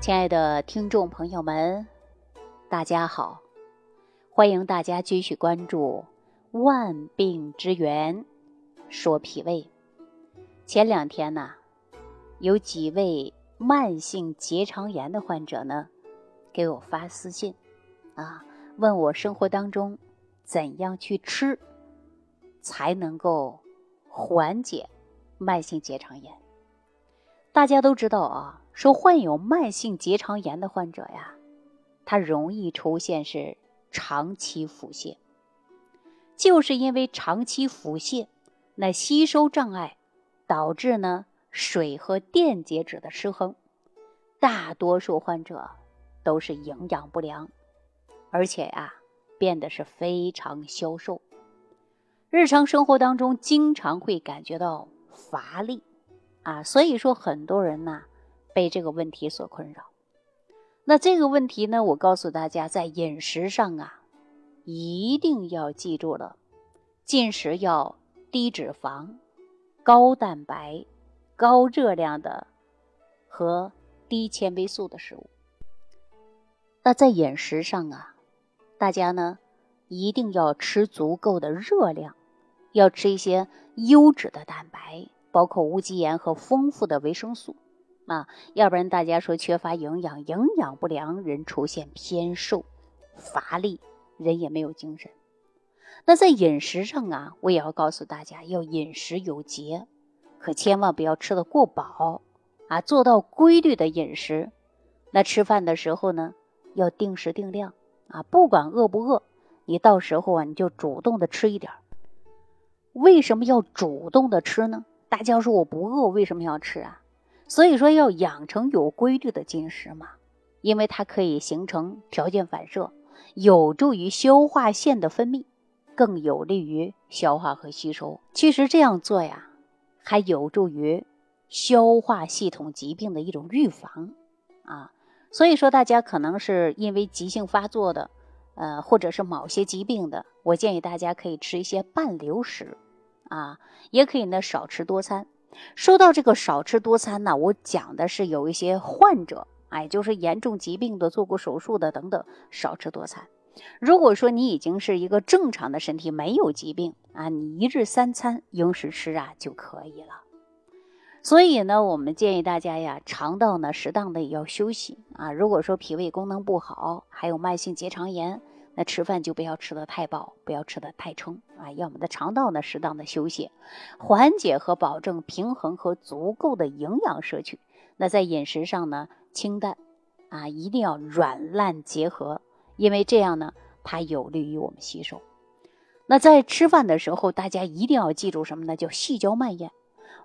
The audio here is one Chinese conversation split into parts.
亲爱的听众朋友们，大家好！欢迎大家继续关注《万病之源说脾胃》。前两天呢，有几位慢性结肠炎的患者呢，给我发私信，啊，问我生活当中怎样去吃，才能够缓解慢性结肠炎。大家都知道啊。说患有慢性结肠炎的患者呀，他容易出现是长期腹泻，就是因为长期腹泻，那吸收障碍导致呢水和电解质的失衡，大多数患者都是营养不良，而且呀变得是非常消瘦，日常生活当中经常会感觉到乏力啊，所以说很多人呢。被这个问题所困扰，那这个问题呢？我告诉大家，在饮食上啊，一定要记住了，进食要低脂肪、高蛋白、高热量的和低纤维素的食物。那在饮食上啊，大家呢一定要吃足够的热量，要吃一些优质的蛋白，包括无机盐和丰富的维生素。啊，要不然大家说缺乏营养，营养不良，人出现偏瘦、乏力，人也没有精神。那在饮食上啊，我也要告诉大家，要饮食有节，可千万不要吃的过饱啊，做到规律的饮食。那吃饭的时候呢，要定时定量啊，不管饿不饿，你到时候啊，你就主动的吃一点。为什么要主动的吃呢？大家说我不饿，为什么要吃啊？所以说要养成有规律的进食嘛，因为它可以形成条件反射，有助于消化腺的分泌，更有利于消化和吸收。其实这样做呀，还有助于消化系统疾病的一种预防啊。所以说大家可能是因为急性发作的，呃，或者是某些疾病的，我建议大家可以吃一些半流食啊，也可以呢少吃多餐。说到这个少吃多餐呢，我讲的是有一些患者，哎，就是严重疾病的、做过手术的等等，少吃多餐。如果说你已经是一个正常的身体，没有疾病啊，你一日三餐应时吃啊就可以了。所以呢，我们建议大家呀，肠道呢适当的也要休息啊。如果说脾胃功能不好，还有慢性结肠炎。那吃饭就不要吃的太饱，不要吃的太撑啊！要我们的肠道呢适当的休息，缓解和保证平衡和足够的营养摄取。那在饮食上呢，清淡啊，一定要软烂结合，因为这样呢，它有利于我们吸收。那在吃饭的时候，大家一定要记住什么呢？叫细嚼慢咽。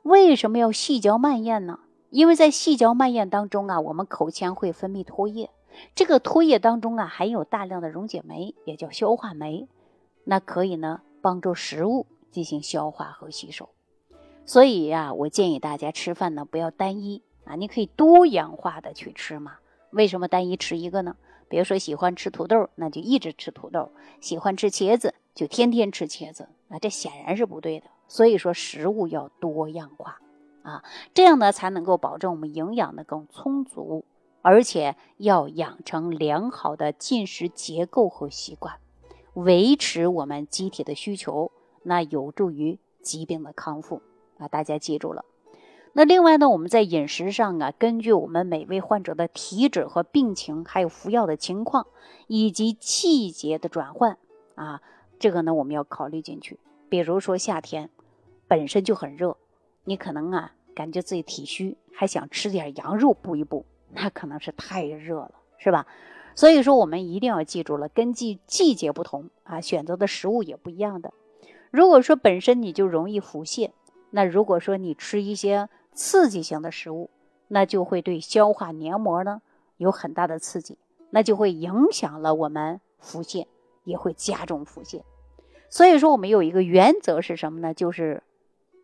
为什么要细嚼慢咽呢？因为在细嚼慢咽当中啊，我们口腔会分泌唾液。这个唾液当中啊，含有大量的溶解酶，也叫消化酶，那可以呢帮助食物进行消化和吸收。所以呀，我建议大家吃饭呢不要单一啊，你可以多样化的去吃嘛。为什么单一吃一个呢？比如说喜欢吃土豆，那就一直吃土豆；喜欢吃茄子，就天天吃茄子。那这显然是不对的。所以说食物要多样化啊，这样呢才能够保证我们营养的更充足。而且要养成良好的进食结构和习惯，维持我们机体的需求，那有助于疾病的康复啊！大家记住了。那另外呢，我们在饮食上啊，根据我们每位患者的体质和病情，还有服药的情况，以及季节的转换啊，这个呢我们要考虑进去。比如说夏天本身就很热，你可能啊感觉自己体虚，还想吃点羊肉补一补。那可能是太热了，是吧？所以说我们一定要记住了，根据季节不同啊，选择的食物也不一样的。如果说本身你就容易腹泻，那如果说你吃一些刺激性的食物，那就会对消化黏膜呢有很大的刺激，那就会影响了我们腹泻，也会加重腹泻。所以说我们有一个原则是什么呢？就是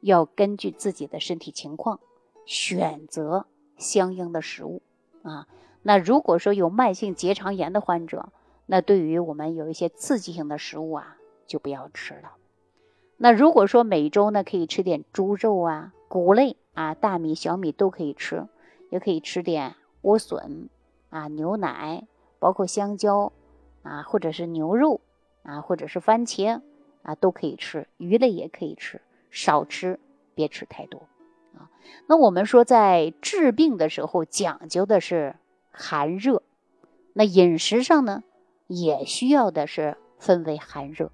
要根据自己的身体情况选择相应的食物。啊，那如果说有慢性结肠炎的患者，那对于我们有一些刺激性的食物啊，就不要吃了。那如果说每周呢，可以吃点猪肉啊、谷类啊、大米、小米都可以吃，也可以吃点莴笋啊、牛奶，包括香蕉啊，或者是牛肉啊，或者是番茄啊，都可以吃。鱼类也可以吃，少吃，别吃太多啊。那我们说，在治病的时候讲究的是寒热，那饮食上呢，也需要的是分为寒热。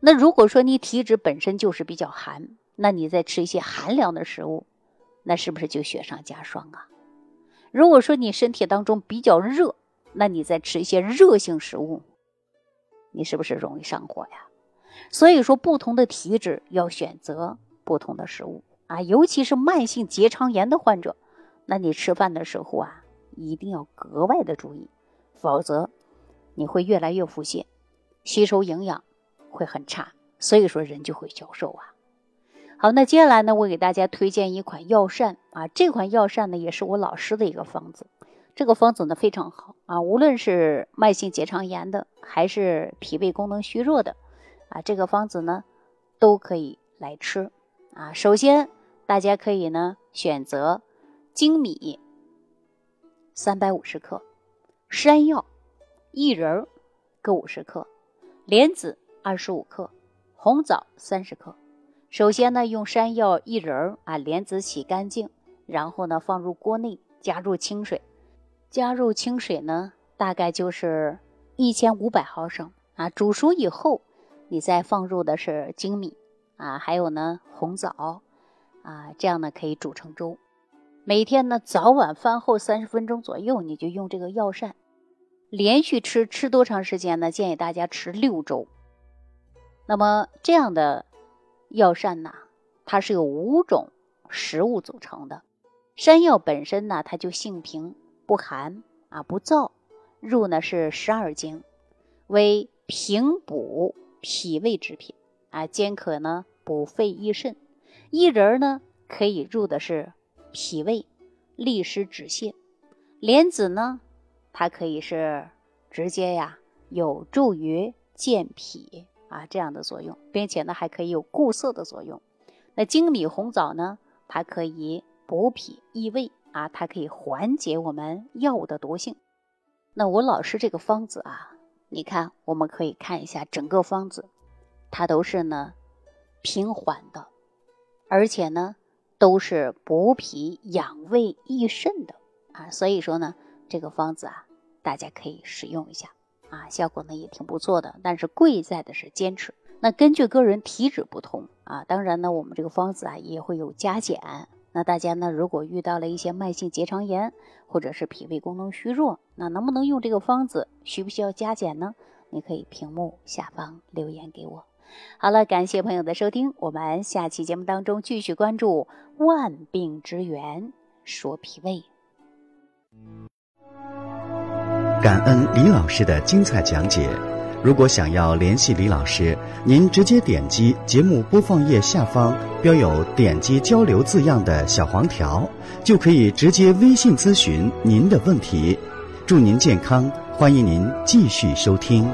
那如果说你体质本身就是比较寒，那你再吃一些寒凉的食物，那是不是就雪上加霜啊？如果说你身体当中比较热，那你再吃一些热性食物，你是不是容易上火呀？所以说，不同的体质要选择不同的食物啊，尤其是慢性结肠炎的患者，那你吃饭的时候啊，一定要格外的注意，否则你会越来越腹泻，吸收营养会很差，所以说人就会消瘦啊。好，那接下来呢，我给大家推荐一款药膳啊，这款药膳呢也是我老师的一个方子，这个方子呢非常好啊，无论是慢性结肠炎的，还是脾胃功能虚弱的，啊，这个方子呢都可以来吃啊。首先，大家可以呢选择粳米三百五十克，山药、薏仁各五十克，莲子二十五克，红枣三十克。首先呢，用山药、薏仁啊、莲子洗干净，然后呢放入锅内，加入清水，加入清水呢大概就是一千五百毫升啊。煮熟以后，你再放入的是粳米啊，还有呢红枣啊，这样呢可以煮成粥。每天呢早晚饭后三十分钟左右，你就用这个药膳，连续吃吃多长时间呢？建议大家吃六周。那么这样的。药膳呐，它是由五种食物组成的。山药本身呢，它就性平，不寒啊，不燥。入呢是十二经，为平补脾胃之品啊，兼可呢补肺益肾。薏仁呢可以入的是脾胃，利湿止泻。莲子呢，它可以是直接呀，有助于健脾。啊，这样的作用，并且呢，还可以有固涩的作用。那粳米、红枣呢，它可以补脾益胃啊，它可以缓解我们药物的毒性。那我老师这个方子啊，你看，我们可以看一下整个方子，它都是呢平缓的，而且呢都是补脾养胃益肾的啊。所以说呢，这个方子啊，大家可以使用一下。啊，效果呢也挺不错的，但是贵在的是坚持。那根据个人体质不同啊，当然呢，我们这个方子啊也会有加减。那大家呢，如果遇到了一些慢性结肠炎或者是脾胃功能虚弱，那能不能用这个方子？需不需要加减呢？你可以屏幕下方留言给我。好了，感谢朋友的收听，我们下期节目当中继续关注万病之源，说脾胃。感恩李老师的精彩讲解。如果想要联系李老师，您直接点击节目播放页下方标有“点击交流”字样的小黄条，就可以直接微信咨询您的问题。祝您健康，欢迎您继续收听。